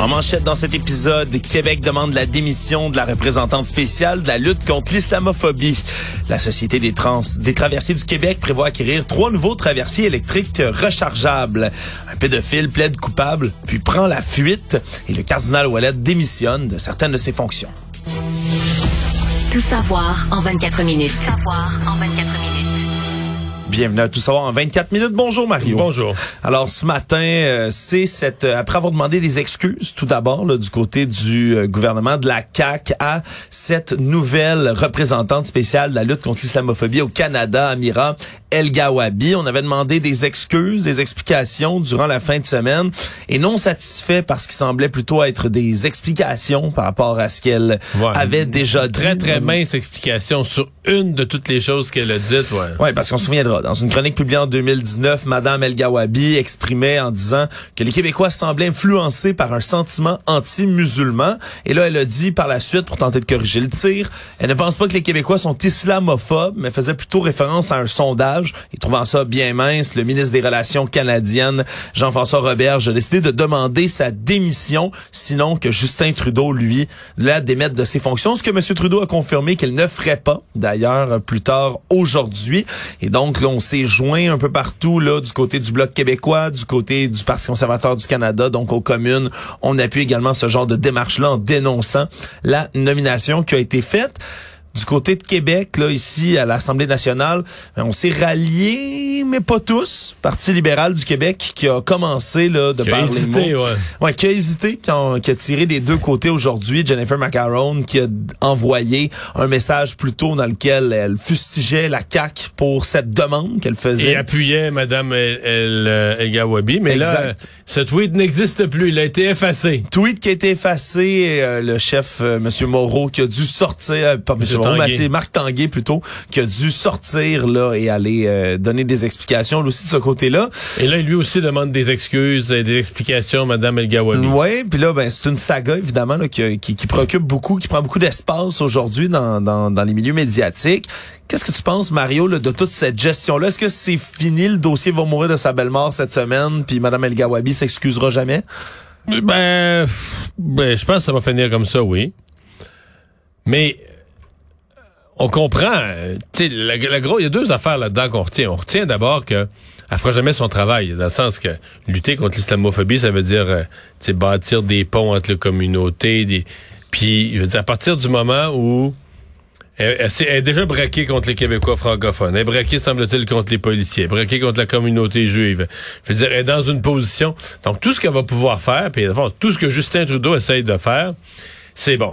En manchette dans cet épisode, Québec demande la démission de la représentante spéciale de la lutte contre l'islamophobie. La Société des, trans, des traversiers du Québec prévoit acquérir trois nouveaux traversiers électriques rechargeables. Un pédophile plaide coupable, puis prend la fuite, et le cardinal Ouellet démissionne de certaines de ses fonctions. Tout savoir en 24 minutes. Savoir en 24 minutes. Bienvenue à Tout savoir en 24 minutes. Bonjour Mario. Bonjour. Alors ce matin, euh, c'est cette euh, après avoir demandé des excuses tout d'abord du côté du euh, gouvernement de la CAC à cette nouvelle représentante spéciale de la lutte contre l'islamophobie au Canada, Amira El Gawabi. On avait demandé des excuses, des explications durant la fin de semaine et non satisfait parce qu'il semblait plutôt être des explications par rapport à ce qu'elle Ouais. avait déjà dit. Très, très mince explication sur une de toutes les choses qu'elle a dites. Ouais. Oui, parce qu'on se souviendra, dans une chronique publiée en 2019, Madame El Gawabi exprimait en disant que les Québécois semblaient influencés par un sentiment anti-musulman. Et là, elle a dit par la suite, pour tenter de corriger le tir, elle ne pense pas que les Québécois sont islamophobes, mais faisait plutôt référence à un sondage. Et trouvant ça bien mince, le ministre des Relations canadiennes, Jean-François Roberge, a décidé de demander sa démission, sinon que Justin Trudeau, lui, la démette de ses fonctions, ce que M. Trudeau a confirmé qu'il ne ferait pas, d'ailleurs, plus tard aujourd'hui. Et donc, là, on s'est joint un peu partout, là, du côté du Bloc québécois, du côté du Parti conservateur du Canada, donc aux communes. On appuie également ce genre de démarche-là en dénonçant la nomination qui a été faite. Du côté de Québec, là, ici, à l'Assemblée nationale, ben, on s'est ralliés, mais pas tous. Parti libéral du Québec qui a commencé, là, de Qui a les hésité, mots. ouais. Ouais, qui a hésité, qui a, qui a tiré des deux côtés aujourd'hui. Jennifer Macaron qui a envoyé un message plus tôt dans lequel elle fustigeait la CAQ pour cette demande qu'elle faisait. Et appuyait Mme El, El, euh, El Gawabi. Mais là, ce tweet n'existe plus. Il a été effacé. Tweet qui a été effacé, euh, le chef euh, Monsieur Moreau qui a dû sortir, euh, pas Monsieur Mais Tanguay. c'est Marc Tanguay plutôt, qui a dû sortir là et aller euh, donner des explications lui aussi de ce côté-là. Et là, lui aussi demande des excuses et des explications, Mme El Gawabi. Ouais, puis là ben c'est une saga évidemment là, qui, qui, qui préoccupe beaucoup, qui prend beaucoup d'espace aujourd'hui dans, dans, dans les milieux médiatiques. Qu'est-ce que tu penses Mario là, de toute cette gestion-là? Est-ce que c'est fini le dossier va mourir de sa belle mort cette semaine, puis Madame El Gawabi s'excusera jamais? Ben, ben, je pense que ça va finir comme ça, oui. Mais on comprend. euh, Tu la, la gros, il y a deux affaires là-dedans qu'on retient. On retient d'abord que elle fera jamais son travail, dans le sens que lutter contre l'islamophobie, ça veut dire euh, bâtir des ponts entre les communautés. Des... Puis, à partir du moment où elle, elle est déjà braquée contre les Québécois francophones. Elle est braquée, semble-t-il, contre les policiers. Braquée contre la communauté juive. Je veux dire, elle est dans une position. Donc, tout ce qu'elle va pouvoir faire, puis tout ce que Justin Trudeau essaye de faire, c'est bon.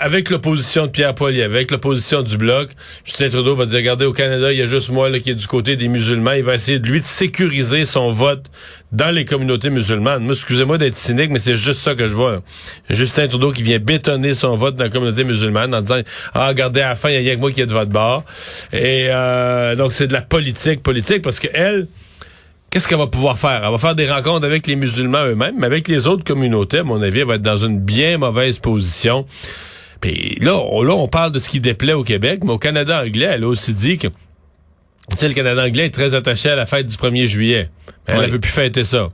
Avec l'opposition de Pierre Poilievre, avec l'opposition du Bloc, Justin Trudeau va dire, regardez, au Canada, il y a juste moi qui est du côté des musulmans. Il va essayer de lui de sécuriser son vote dans les communautés musulmanes. Moi, excusez-moi d'être cynique, mais c'est juste ça que je vois. Justin Trudeau qui vient bétonner son vote dans la communauté musulmane en disant, ah, regardez, à la fin, il y a rien que moi qui est de votre bord. Et euh, donc, c'est de la politique, politique, parce que elle, Qu'est-ce qu'elle va pouvoir faire? Elle va faire des rencontres avec les musulmans eux-mêmes, mais avec les autres communautés, à mon avis, elle va être dans une bien mauvaise position. Puis là, on, là, on parle de ce qui déplaît au Québec, mais au Canada anglais, elle a aussi dit que, tu sais, le Canada anglais est très attaché à la fête du 1er juillet. Mais elle Oui. ne veut plus fêter ça.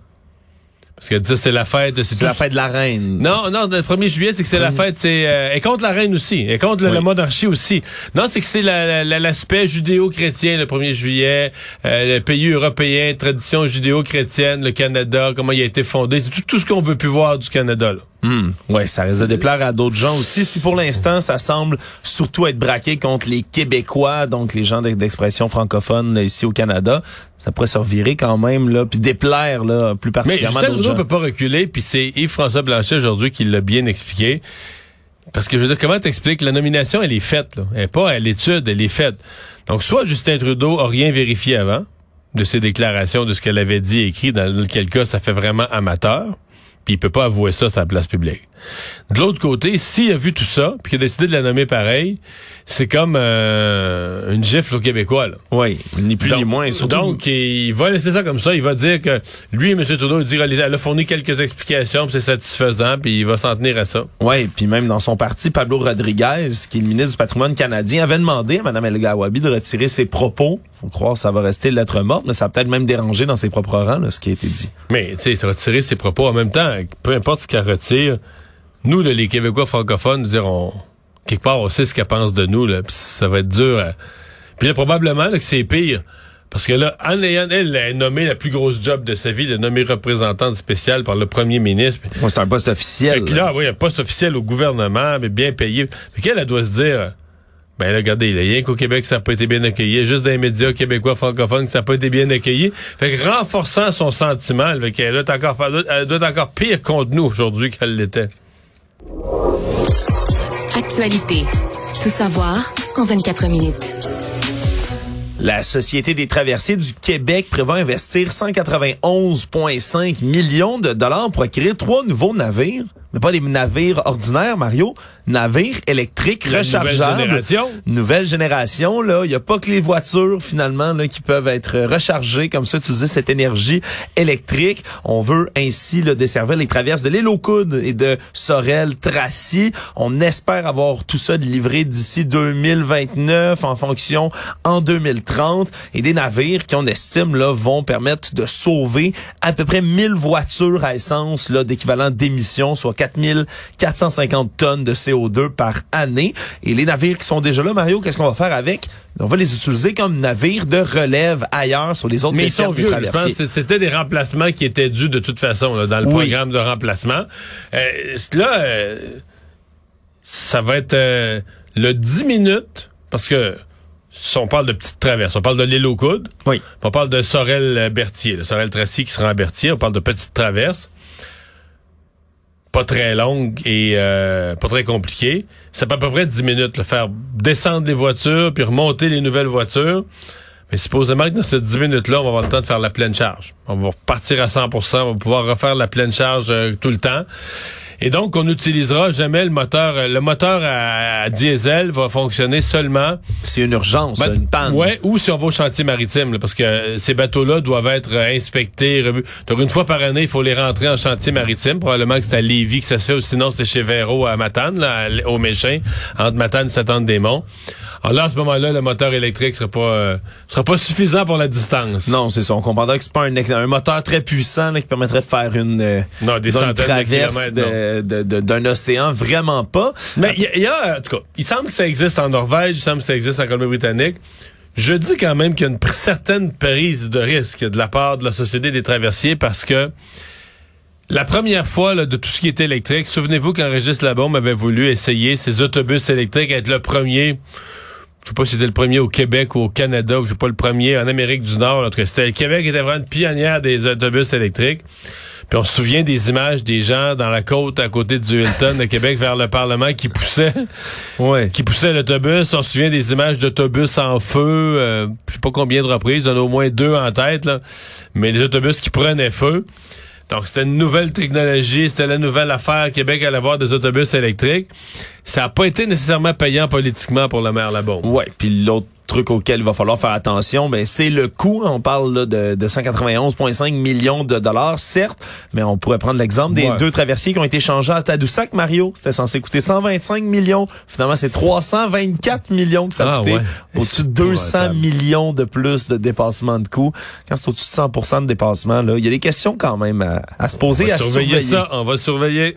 Parce qu'elle dit, c'est la fête, C'est tout- la fête de la reine. non, non, le 1er juillet, c'est que c'est la fête, c'est euh, est contre la reine aussi, est contre Oui. la monarchie aussi. Non, c'est que c'est la- la- l'aspect judéo-chrétien le 1er juillet, euh, le pays européen, tradition judéo-chrétienne, le Canada, comment il a été fondé, c'est tout, tout ce qu'on veut plus voir du Canada. Là. Hmm. Ouais, ça risque de déplaire à d'autres gens aussi. Si pour l'instant, ça semble surtout être braqué contre les Québécois, donc les gens d'ex- d'expression francophone ici au Canada, ça pourrait se revirer quand même là, puis déplaire là plus Mais particulièrement Justin d'autres Trudeau gens. peut pas reculer, puis c'est Yves-François Blanchet aujourd'hui qui l'a bien expliqué. Parce que je veux dire, comment t'expliques? La nomination, elle est faite, là. Elle est pas à l'étude, elle est faite. Donc, soit Justin Trudeau a rien vérifié avant de ses déclarations, de ce qu'elle avait dit et écrit, dans quel cas ça fait vraiment amateur, puis il peut pas avouer ça sur la place publique. De l'autre côté, s'il a vu tout ça, puis qu'il a décidé de la nommer pareil, c'est comme euh, une gifle aux Québécois. Là. Oui, ni plus donc, ni moins. Surtout... Donc, il va laisser ça comme ça. Il va dire que lui, M. Trudeau, il dit, elle a fourni quelques explications, c'est satisfaisant, puis il va s'en tenir à ça. Oui, puis même dans son parti, Pablo Rodriguez, qui est le ministre du patrimoine canadien, avait demandé à Mme El Gawabi de retirer ses propos. faut croire que ça va rester lettre morte, mais ça a peut-être même dérangé dans ses propres rangs, là, ce qui a été dit. Mais, tu sais, retirer ses propos en même temps, peu importe ce qu'elle retire, nous, là, les Québécois francophones, nous dirons quelque part, on sait ce qu'elle pense de nous, là, pis ça va être dur. À... Puis là, probablement là, que c'est pire. Parce que là, Anne elle, elle a nommé la plus grosse job de sa vie, elle a nommé représentante spéciale par le premier ministre. Moi, c'est un poste officiel. Fait que là, oui, un poste officiel au gouvernement, mais bien payé. Fait qu'elle, elle doit se dire, ben là, regardez, il y a rien qu'au Québec, ça n'a pas été bien accueilli. Juste dans les médias québécois francophones, ça n'a pas été bien accueilli. Fait que renforçant son sentiment, fait qu'elle doit être encore, elle doit être encore pire contre nous aujourd'hui qu'elle l'était. Actualité. Tout savoir en 24 minutes. La Société des traversiers du Québec prévoit investir 191,5 millions de dollars pour acquérir trois nouveaux navires mais pas des navires ordinaires, Mario, navires électriques rechargeables. Nouvelle génération. Nouvelle génération, là, il y a pas que les voitures finalement là qui peuvent être rechargées comme ça, utiliser cette énergie électrique. On veut ainsi là, desservir les traverses de l'île aux Coudes et de Sorel-Tracy. On espère avoir tout ça livré d'ici 2029 en fonction en 2030 et des navires qui on estime là vont permettre de sauver à peu près 1000 voitures à essence là d'équivalent d'émissions soit 4450 tonnes de CO2 par année. Et les navires qui sont déjà là, Mario, qu'est-ce qu'on va faire avec? On va les utiliser comme navires de relève ailleurs sur les autres Mais ils sont vieux, je pense que c'était des remplacements qui étaient dus de toute façon là, dans le oui. programme de remplacement. Euh, là, euh, ça va être euh, le 10 minutes, parce que si on parle de petites traverses, on parle de l'île aux coudes, oui. on parle de Sorel-Berthier, le Sorel-Tracy qui sera à Berthier, on parle de petites traverses pas très longue et euh, pas très compliquée. Ça peut à peu près 10 minutes, le faire descendre les voitures puis remonter les nouvelles voitures. Mais supposément que dans ces 10 minutes-là, on va avoir le temps de faire la pleine charge. On va repartir à 100% on va pouvoir refaire la pleine charge euh, tout le temps. Et donc, on n'utilisera jamais le moteur. Le moteur à, à, diesel va fonctionner seulement. C'est une urgence, une panne. Ouais, ou si on va au chantier maritime, là, parce que ces bateaux-là doivent être inspectés, revus. Donc, une fois par année, il faut les rentrer en chantier maritime. Probablement que c'est à Lévis que ça se fait, ou sinon c'était chez Véro à Matane, là, au Méchin, entre Matane et Saint-Anne-des-Monts. Alors là, à ce moment-là, le moteur électrique sera pas euh, sera pas suffisant pour la distance. Non, c'est ça. On comprendra que c'est pas un, un, moteur très puissant là, qui permettrait de faire une, euh, non, des une traverse d'un océan. Vraiment pas. Mais il y, y, a, en tout cas, il semble que ça existe en Norvège, il semble que ça existe en Colombie-Britannique. Je dis quand même qu'il y a une certaine prise de risque de la part de la Société des traversiers parce que la première fois là, de tout ce qui était électrique, souvenez-vous quand Régis Labombe avait voulu essayer ces autobus électriques, être le premier je sais pas si c'était le premier au Québec ou au Canada, ou je sais pas le premier en Amérique du Nord. En tout cas, c'était le Québec était vraiment une pionnière des autobus électriques. Puis on se souvient des images des gens dans la côte à côté du Hilton de Québec vers le Parlement qui poussaient, ouais. qui poussaient l'autobus. On se souvient des images d'autobus en feu. Euh, je sais pas combien de reprises, on a au moins deux en tête là, mais des autobus qui prenaient feu. Donc, c'était une nouvelle technologie, c'était la nouvelle affaire. Québec allait avoir des autobus électriques. Ça n'a pas été nécessairement payant politiquement pour le maire Labombe. Ouais, puis truc auquel il va falloir faire attention, ben c'est le coût. On parle là, de, de 191,5 millions de dollars, certes, mais on pourrait prendre l'exemple des Ouais. deux traversiers qui ont été changés à Tadoussac, Mario. C'était censé coûter 125 millions. Finalement, c'est 324 millions que ça a Ah, coûté. ouais. Au-dessus de 200 épouvantable. millions de plus de dépassement de coûts. Quand c'est au-dessus de 100% de dépassement, là, il y a des questions quand même à, à se poser, On va à surveiller surveiller. ça, on va surveiller.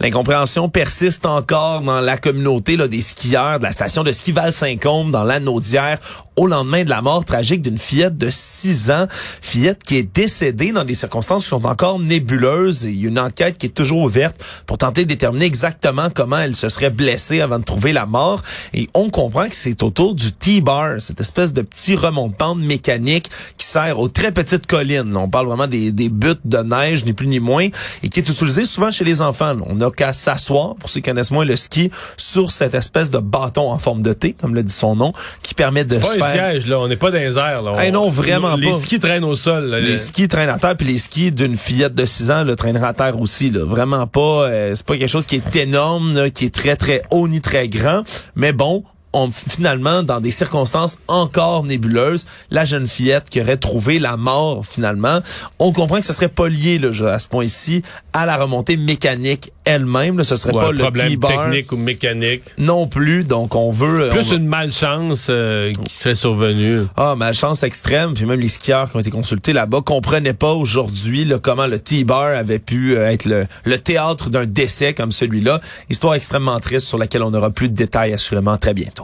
L'incompréhension persiste encore dans la communauté là, des skieurs de la station de ski Val-Saint-Côme dans l'Anaudière au lendemain de la mort tragique d'une fillette de 6 ans. Fillette qui est décédée dans des circonstances qui sont encore nébuleuses. Et une enquête qui est toujours ouverte pour tenter de déterminer exactement comment elle se serait blessée avant de trouver la mort. Et on comprend que c'est autour du T-bar, cette espèce de petit remont-de-pente mécanique qui sert aux très petites collines. On parle vraiment des, des buttes de neige, ni plus ni moins, et qui est utilisé souvent chez les enfants. N'a qu'à s'asseoir, pour ceux qui connaissent moins le ski, sur cette espèce de bâton en forme de T, comme le dit son nom, qui permet de pas se un faire- siège, là. On n'est pas dans les airs, là. Hey, On- non, vraiment les pas. skis traînent au sol. là. Les skis traînent à terre, puis les skis d'une fillette de 6 ans le traînera à terre aussi. Là. Vraiment pas, euh, c'est pas quelque chose qui est énorme, là, qui est très très haut ni très grand. Mais bon, on, finalement, dans des circonstances encore nébuleuses, la jeune fillette qui aurait trouvé la mort finalement, on comprend que ce serait pas lié là, à ce point-ci à la remontée mécanique elle-même. Ce serait pas le problème technique ou mécanique. non plus. Donc on veut... Plus on- une malchance euh, qui serait survenue. ah, malchance extrême. Puis même les skieurs qui ont été consultés là-bas comprenaient pas aujourd'hui comment le T-bar avait pu euh, être le, le théâtre d'un décès comme celui-là. Histoire extrêmement triste sur laquelle on aura plus de détails assurément très bientôt.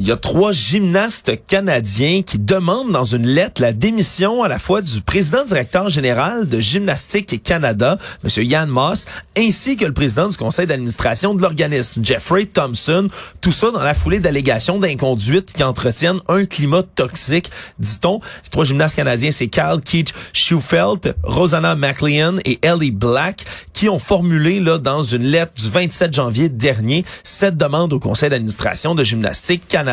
Il y a trois gymnastes canadiens qui demandent dans une lettre la démission à la fois du président directeur général de Gymnastique Canada, M. Yann Moss, ainsi que le président du conseil d'administration de l'organisme, Jeffrey Thompson. Tout ça dans la foulée d'allégations d'inconduite qui entretiennent un climat toxique, dit-on. Les trois gymnastes canadiens, c'est Kyle Keith Schufelt, Rosanna McLean et Ellie Black, qui ont formulé là, dans une lettre du 27 janvier dernier cette demande au conseil d'administration de Gymnastique Canada.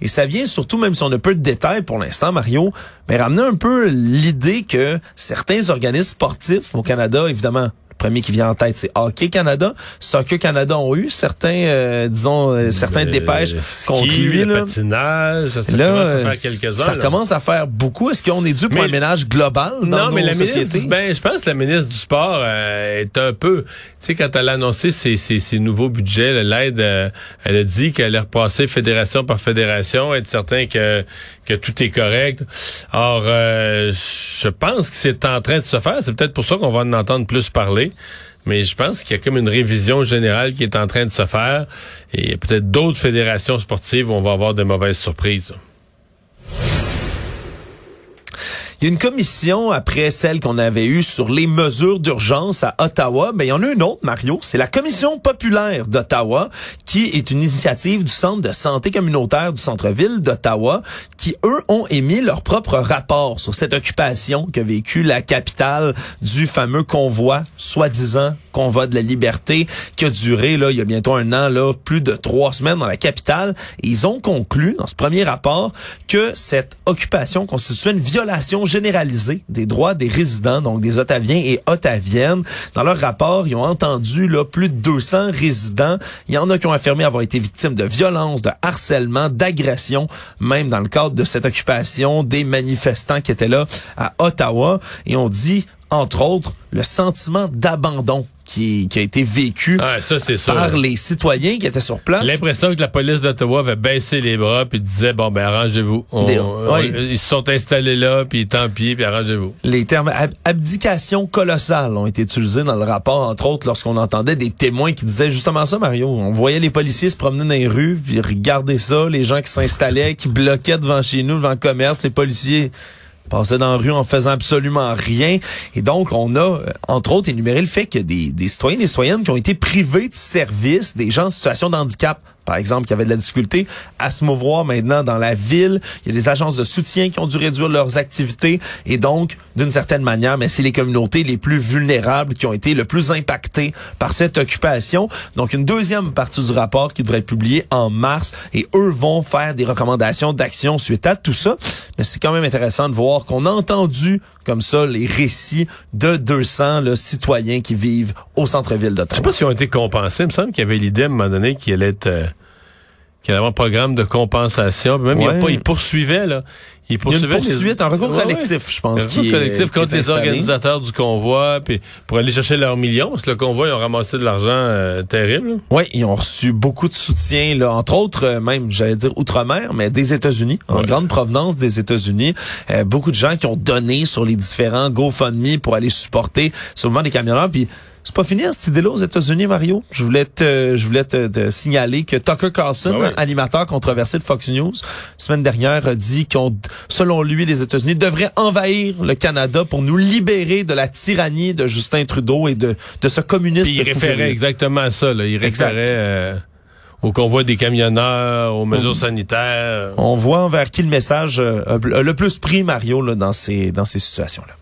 Et ça vient surtout, même si on a peu de détails pour l'instant, Mario, mais ramener un peu l'idée que certains organismes sportifs au Canada, évidemment, premier qui vient en tête, c'est Hockey Canada. Soccer Canada ont eu certains, euh, disons, euh, certains Le dépêches ski, conclues. le là. patinage, ça, ça Là, commence à faire quelques-uns. ça là. commence à faire beaucoup. Est-ce qu'on est dû pour Mais- un ménage global dans non, nos mais la sociétés? ministre, ben, je pense que la ministre du Sport euh, est un peu, tu sais, quand elle a annoncé ses, ses, ses nouveaux budgets, l'aide, euh, elle a dit qu'elle allait repasser fédération par fédération, être certain que que tout est correct. Or, euh, je pense que c'est en train de se faire. C'est peut-être pour ça qu'on va en entendre plus parler. Mais je pense qu'il y a comme une révision générale qui est en train de se faire. Et peut-être d'autres fédérations sportives où on va avoir de mauvaises surprises. Il y a une commission après celle qu'on avait eue sur les mesures d'urgence à Ottawa. Ben, il y en a une autre, Mario. C'est la commission populaire d'Ottawa, qui est une initiative du Centre de santé communautaire du centre-ville d'Ottawa, qui, eux, ont émis leur propre rapport sur cette occupation qu'a vécu la capitale du fameux convoi, soi-disant convoi de la liberté, qui a duré, là, il y a bientôt un an, là, plus de trois semaines dans la capitale. Ils ont conclu, dans ce premier rapport, que cette occupation constituait une violation généralisée des droits des résidents, donc des Ottaviens et Ottaviennes. Dans leur rapport, ils ont entendu là, plus de 200 résidents. Il y en a qui ont affirmé avoir été victimes de violences, de harcèlement, d'agressions, même dans le cadre de cette occupation des manifestants qui étaient là à Ottawa. Et on dit, entre autres, le sentiment d'abandon qui, qui a été vécu Ah, ça, c'est sûr. par les citoyens qui étaient sur place. L'impression que la police d'Ottawa avait baissé les bras puis disait bon ben arrangez-vous. Ouais. Ils se sont installés là puis tant pis puis arrangez-vous. Les termes ab- abdication colossale ont été utilisés dans le rapport, entre autres lorsqu'on entendait des témoins qui disaient justement ça, Mario. On voyait les policiers se promener dans les rues, puis regarder ça, les gens qui s'installaient, qui bloquaient devant chez nous, devant le commerce, les policiers passaient dans la rue en faisant absolument rien. Et donc, on a, euh, entre autres, énuméré le fait que des, des citoyens et des citoyennes qui ont été privés de services, des gens en situation de handicap, par exemple, qui avaient de la difficulté à se mouvoir maintenant dans la ville. Il y a des agences de soutien qui ont dû réduire leurs activités. Et donc, d'une certaine manière, mais c'est les communautés les plus vulnérables qui ont été le plus impactées par cette occupation. Donc, une deuxième partie du rapport qui devrait être publiée en mars. Et eux vont faire des recommandations d'action suite à tout ça. Mais c'est quand même intéressant de voir qu'on a entendu comme ça les récits de 200 là, citoyens qui vivent au centre-ville Je sais d'Ottawa. pas s'ils ont été compensés. Il me semble qu'il y avait l'idée à un moment donné qu'il allait être euh, qu'il allait avoir un programme de compensation. Même Ouais. il, a pas, il poursuivait là. Il Il y a une poursuivait les- poursuite, un recours ouais. collectif, je pense. Un qui recours est- collectif qui contre est les organisateurs du convoi, puis pour aller chercher leurs millions. Parce que le convoi, ils ont ramassé de l'argent euh, terrible. Oui, ils ont reçu beaucoup de soutien, là, entre autres, euh, même, j'allais dire outre-mer, mais des États-Unis, en Ouais. grande provenance des États-Unis. Euh, beaucoup de gens qui ont donné sur les différents GoFundMe pour aller supporter souvent des camionneurs. Puis c'est pas fini hein, cette idée-là aux États-Unis, Mario? Je voulais te, je voulais te, te signaler que Tucker Carlson, ouais. animateur controversé de Fox News, semaine dernière a dit qu'on, selon lui, les États-Unis devraient envahir le Canada pour nous libérer de la tyrannie de Justin Trudeau et de, de ce communiste. Puis il référait furieux. exactement à ça. Là. Il référait euh, au convoi des camionneurs, aux mesures sanitaires. On voit envers qui le message euh, a le plus pris, Mario, là, dans ces, dans ces situations-là.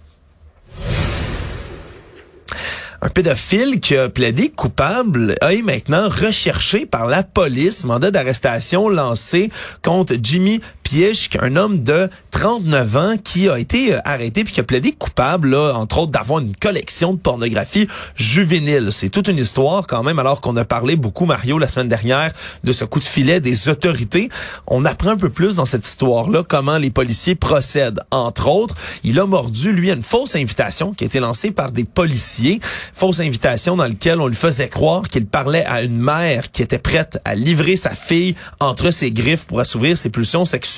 Un pédophile qui a plaidé coupable est maintenant recherché par la police. Mandat d'arrestation lancé contre Jimmy Piechk, un homme de 39 ans qui a été euh, arrêté puis qui a plaidé coupable, entre autres, d'avoir une collection de pornographie juvénile. C'est toute une histoire quand même, alors qu'on a parlé beaucoup, Mario, la semaine dernière, de ce coup de filet des autorités. On apprend un peu plus dans cette histoire-là comment les policiers procèdent. Entre autres, il a mordu, lui, une fausse invitation qui a été lancée par des policiers. Fausse invitation dans laquelle on lui faisait croire qu'il parlait à une mère qui était prête à livrer sa fille entre ses griffes pour assouvir ses pulsions sexuelles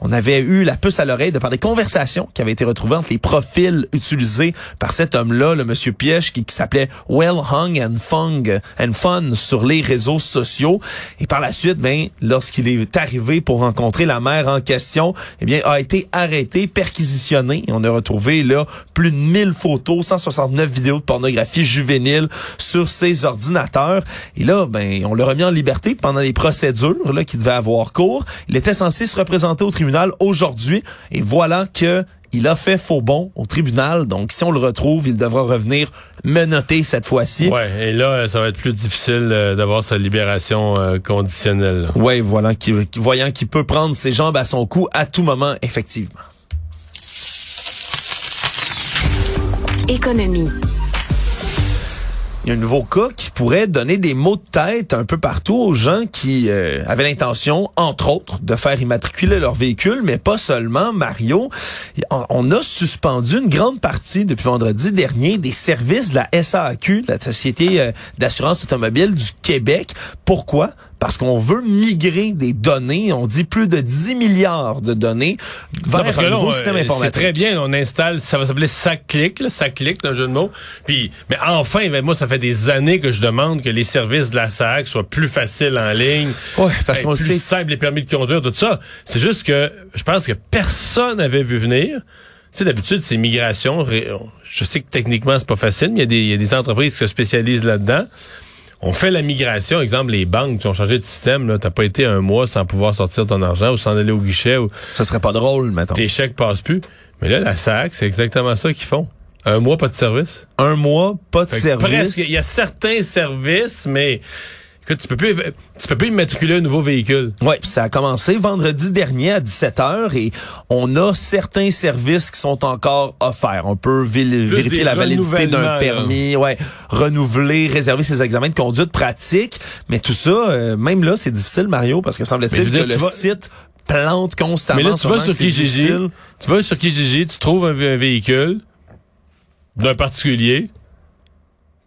on avait eu la puce à l'oreille de par des conversations qui avaient été retrouvées entre les profils utilisés par cet homme-là, le monsieur Piège, qui, s'appelait Well Hung and Fun, and Fun sur les réseaux sociaux. Et par la suite, ben, lorsqu'il est arrivé pour rencontrer la mère en question, eh bien, a été arrêté, perquisitionné. on a retrouvé là plus de 1000 photos, 169 vidéos de pornographie juvénile sur ses ordinateurs. Et là, ben, on l'a remis en liberté pendant les procédures là qui devaient avoir cours. Il était censé se représenter au tribunal aujourd'hui. Et voilà que il a fait faux bon au tribunal. Donc, si on le retrouve, il devra revenir menotter cette fois-ci. Ouais, et là, ça va être plus difficile euh, d'avoir sa libération euh, conditionnelle. Ouais, voilà, qui, voyant qu'il peut prendre ses jambes à son cou à tout moment, effectivement. Économie. Il y a un nouveau cas qui pourrait donner des mots de tête un peu partout aux gens qui euh, avaient l'intention, entre autres, de faire immatriculer leur véhicule, mais pas seulement. Mario, on a suspendu une grande partie depuis vendredi dernier des services de la SAQ, la Société euh, d'assurance automobile du Québec. Pourquoi? Parce qu'on veut migrer des données. On dit plus de 10 milliards de données vers un nouveau système informatique. C'est très bien. On installe, ça va s'appeler SACLIC, ça clique, un jeu de mots. Puis, mais enfin, ben, moi, ça fait des années que je demande que les services de la SAC soient plus faciles en ligne. Oui, parce qu'on plus simple, les permis de conduire, tout ça. C'est juste que je pense que personne n'avait vu venir. Tu sais, d'habitude, c'est migration. Je sais que techniquement, c'est pas facile, mais il y, a des entreprises qui se spécialisent là-dedans on fait la migration, exemple les banques qui ont changé de système, t'as pas été un mois sans pouvoir sortir ton argent ou sans aller au guichet. Ou... Ça serait pas drôle, maintenant. Tes chèques passent plus. Mais là, la SAC, c'est exactement ça qu'ils font. Un mois, pas de service. Un mois, pas de service. Presque. Il y a certains services, mais Écoute, tu peux plus, tu peux plus immatriculer un nouveau véhicule. Oui, ça a commencé vendredi dernier à 17h et on a certains services qui sont encore offerts. On peut vérifier la validité d'un permis, ouais, renouveler, réserver ses examens de conduite pratique, mais tout ça, euh, même là, c'est difficile, Mario, parce que semble-t-il que le site plante constamment. Mais là, tu vas sur Kijiji, tu vas sur Kijiji, tu trouves un véhicule d'un particulier,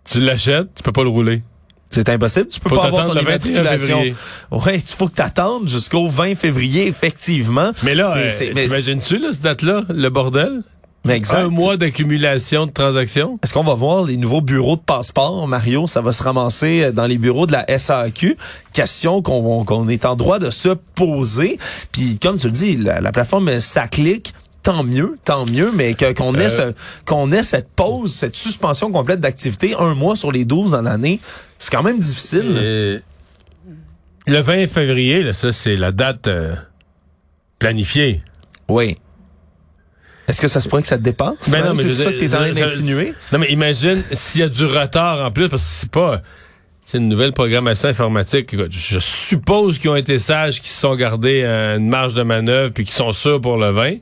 tu l'achètes, tu peux pas le rouler. C'est impossible. Tu peux pas avoir ton immatriculation. Oui, il faut que tu attendes jusqu'au 20 février, effectivement. Mais là, euh, t'imagines-tu, là, cette date-là, le bordel? Exact. Un mois d'accumulation de transactions? Est-ce qu'on va voir les nouveaux bureaux de passeport, Mario? Ça va se ramasser euh, dans les bureaux de la SAQ. Question qu'on est en droit de se poser. Puis, comme tu le dis, la, la plateforme SACLIC tant mieux, tant mieux, mais qu'on ait, euh. qu'on ait cette pause, cette suspension complète d'activité, un mois sur les 12 dans l'année, c'est quand même difficile. Le 20 février, là, ça, c'est la date euh, planifiée. Oui. Est-ce que ça se pourrait que ça te dépasse? Ben non, mais c'est ça que tu es en train d'insinuer? Non, mais imagine s'il y a du retard en plus, parce que c'est pas... C'est une nouvelle programmation informatique. Je suppose qu'ils ont été sages, qu'ils se sont gardés une marge de manœuvre, puis qu'ils sont sûrs pour le 20.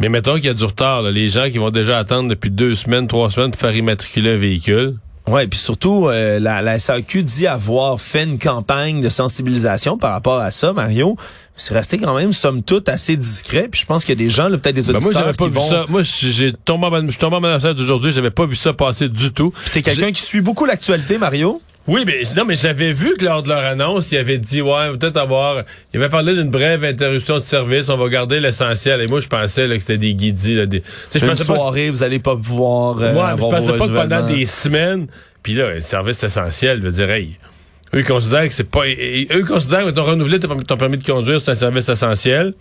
Mais mettons qu'il y a du retard, les gens qui vont déjà attendre depuis deux semaines, trois semaines pour faire immatriculer un véhicule. Ouais, puis surtout, euh, la, la SAQ dit avoir fait une campagne de sensibilisation par rapport à ça, Mario. C'est resté quand même, somme toute, assez discret. Puis je pense qu'il y a des gens, peut-être des auditeurs ben moi, pas qui vu Ça. Moi, j'ai tombé en, je suis tombé en aujourd'hui, j'avais pas vu ça passer du tout. T'es quelqu'un qui suit beaucoup l'actualité, Mario? Oui, mais non, mais j'avais vu que lors de leur annonce, ils avaient dit ouais, peut-être avoir. Ils avaient parlé d'une brève interruption de service. On va garder l'essentiel. Et moi, je pensais là, que c'était des guidis. Là, des... je Une soirée, vous allez pas pouvoir. Euh, ouais, je pensais pas que pendant des semaines. Puis là, un service essentiel, je veux dire, hey, eux considèrent que c'est pas. Eux considèrent que ton renouvelé ton, permis de conduire, c'est un service essentiel.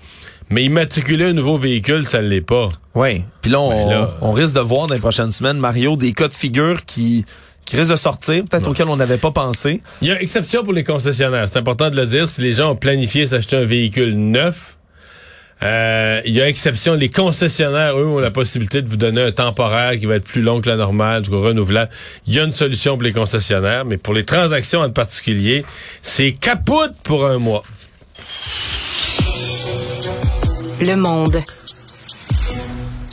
Mais immatriculer un nouveau véhicule, ça ne l'est pas. Oui. Puis là, on, on risque de voir dans les prochaines semaines, Mario, des cas de figure qui qui risque de sortir, peut-être auquel on n'avait pas pensé. Il y a exception pour les concessionnaires. C'est important de le dire. Si les gens ont planifié s'acheter un véhicule neuf, Euh, il y a exception, les concessionnaires, eux, ont la possibilité de vous donner un temporaire qui va être plus long que la normale, du coup renouvelable. Il y a une solution pour les concessionnaires, mais pour les transactions en particulier, c'est capote pour un mois. Le Monde.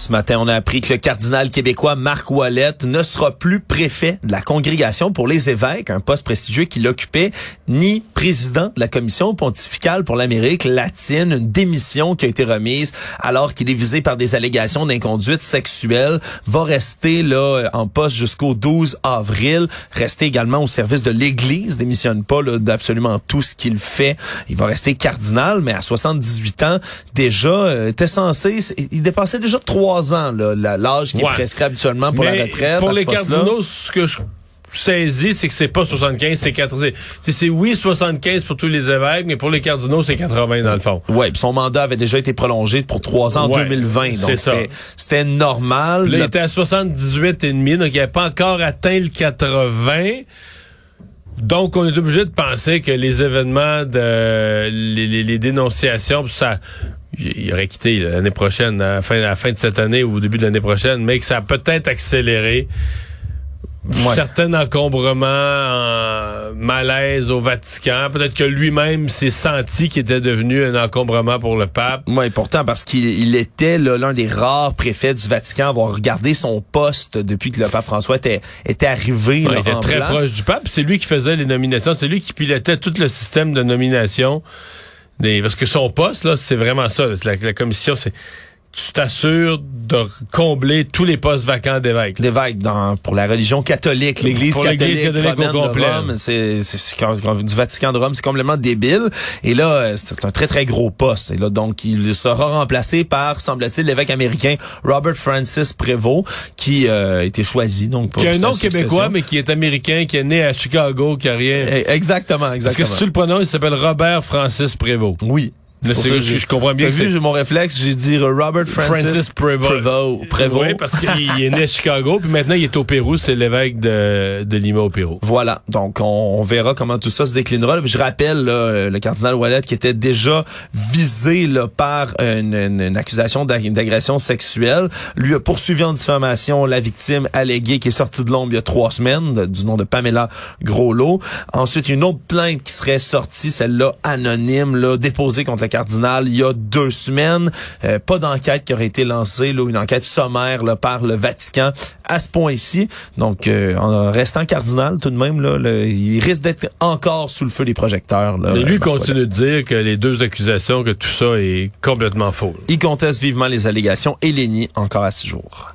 Ce matin, on a appris que le cardinal québécois Marc Wallet ne sera plus préfet de la congrégation pour les évêques, un poste prestigieux qu'il occupait, ni président de la commission pontificale pour l'Amérique latine, une démission qui a été remise alors qu'il est visé par des allégations d'inconduite sexuelle, va rester là en poste jusqu'au 12 avril, rester également au service de l'Église, démissionne pas d'absolument tout ce qu'il fait. Il va rester cardinal, mais à 78 ans, déjà, euh, était censé, il dépassait déjà trois ans, l'âge qui est prescrit habituellement pour la retraite. Pour les cardinaux, ce que je saisis, c'est que c'est pas 75, c'est 80. C'est oui 75 pour tous les évêques, mais pour les cardinaux, c'est 80 dans le fond. Ouais, son mandat avait déjà été prolongé pour trois ans en 2020. Donc c'était normal. Là, il était à 78 et demi, donc il n'avait pas encore atteint le 80. Donc, on est obligé de penser que les événements, de les, les dénonciations, ça, il aurait quitté l'année prochaine, à la, fin, à la fin de cette année ou au début de l'année prochaine, mais que ça a peut-être accéléré certain encombrement, malaise au Vatican. Peut-être que lui-même s'est senti qu'il était devenu un encombrement pour le pape. Oui, pourtant, parce qu'il était l'un des rares préfets du Vatican à avoir regardé son poste depuis que le pape François était, était arrivé. il était très proche du pape. C'est lui qui faisait les nominations. C'est lui qui pilotait tout le système de nomination parce que son poste, là, c'est vraiment ça. La, commission, c'est tu t'assures de combler tous les postes vacants d'évêques. D'évêques dans pour la religion catholique, l'Église catholique, catholique au complet. C'est du Vatican de Rome, c'est complètement débile. Et là, c'est un très très gros poste. Et là, donc, il sera remplacé par, semble-t-il, l'évêque américain Robert Francis Prévost, qui euh, a été choisi donc pour qui a un nom québécois, mais qui est américain, qui est né à Chicago, qui a rien. Eh, exactement, exactement. Parce que si tu le prononces, il s'appelle Robert Francis Prévost. Oui. Je, je, comprends bien. T'as vu mon réflexe, j'ai dit Robert Francis, Prevost. Prevost. Oui, parce qu'il est né à Chicago, puis maintenant il est au Pérou, c'est l'évêque de, de Lima au Pérou. Voilà, donc on, verra comment tout ça se déclinera. Je rappelle le cardinal Wallet qui était déjà visé là, par une, une, accusation d'agression sexuelle, lui a poursuivi en diffamation la victime alléguée qui est sortie de l'ombre il y a trois semaines, du nom de Pamela Groslot. Ensuite, une autre plainte qui serait sortie, celle-là anonyme, là, déposée contre le cardinal il y a deux semaines. Euh, pas d'enquête qui aurait été lancée, là, une enquête sommaire là, par le Vatican à ce point-ci. Donc, euh, en restant cardinal, tout de même, là, il risque d'être encore sous le feu des projecteurs. Là, Mais lui continue de dire que les deux accusations, que tout ça est complètement faux. Il conteste vivement les allégations et les nie encore à six jours.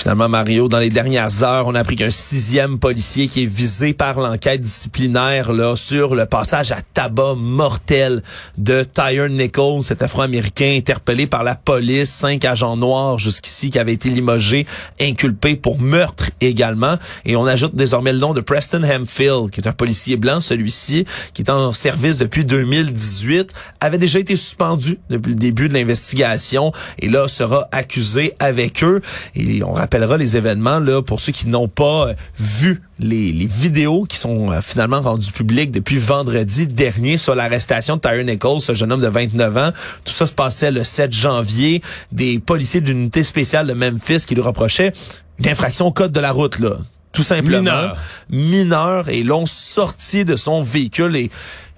Finalement, Mario, dans les dernières heures, on a appris qu'un sixième policier qui est visé par l'enquête disciplinaire là sur le passage à tabac mortel de Tyre Nichols, cet Afro-Américain interpellé par la police, cinq agents noirs jusqu'ici qui avaient été limogés, inculpés pour meurtre également. Et on ajoute désormais le nom de Preston Hemfield, qui est un policier blanc, celui-ci, qui est en service depuis 2018, avait déjà été suspendu depuis le début de l'investigation et là sera accusé avec eux. Et on rappellera les événements là pour ceux qui n'ont pas euh, vu les, vidéos qui sont euh, finalement rendues publiques depuis vendredi dernier sur l'arrestation de Tyre Nichols, ce jeune homme de 29 ans. Tout ça se passait le 7 janvier. Des policiers d'unité spéciale de Memphis qui lui reprochaient une infraction au code de la route là tout simplement mineur, mineur et l'ont sorti de son véhicule et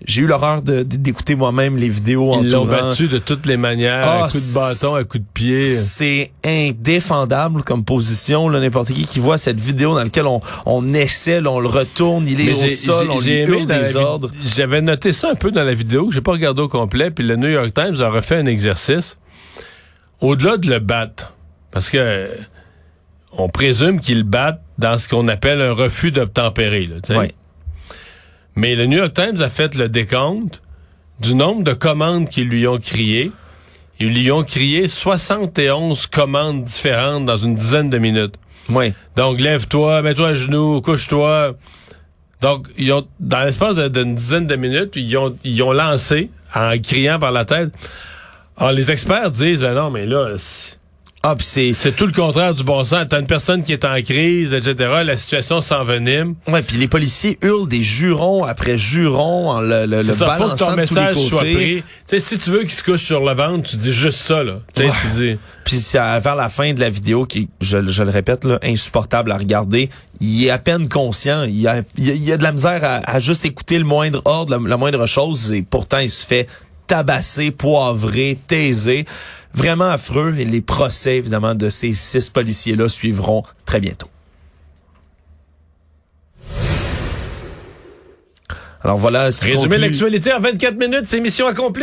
j'ai eu l'horreur d'écouter moi-même les vidéos Ils l'ont battu de toutes les manières, à ah, coup de bâton, à coup de pied. C'est indéfendable comme position. N'importe qui qui voit cette vidéo dans laquelle on, on essaie, on le retourne, il est au sol, on lui hurle des ordres. J'avais noté ça un peu dans la vidéo, que j'ai pas regardé au complet, puis le New York Times a refait un exercice. Au-delà de le battre, parce que on présume qu'il bat dans ce qu'on appelle un refus d'obtempérer. Oui. Mais le New York Times a fait le décompte du nombre de commandes qu'ils lui ont criées. Ils lui ont crié 71 commandes différentes dans une dizaine de minutes. Oui. Donc, lève-toi, mets-toi à genoux, couche-toi. Donc, ils ont, dans l'espace d'une dizaine de minutes, ils ont, ils ont lancé, en criant par la tête. Alors, les experts disent, ben non, mais là, Ah, c'est... C'est tout le contraire du bon sens. T'as une personne qui est en crise, etc. La situation s'envenime. Ouais, puis les policiers hurlent des jurons après jurons en le, le, le ça, faut que balançant ton de tous les message soit pris. Si tu veux qu'il se couche sur le ventre, tu dis juste ça, là. Tu sais, Ouais. tu dis... Puis c'est à- vers la fin de la vidéo qui, je, je le répète, là, insupportable à regarder. Il est à peine conscient. Il a, il a, il a de la misère à, à juste écouter le moindre ordre, la, la moindre chose, et pourtant il se fait tabasser, poivrer, taiser. Vraiment affreux. Et les procès, évidemment, de ces six policiers-là suivront très bientôt. Alors voilà ce qui Résumer l'actualité en 24 minutes, c'est mission accomplie.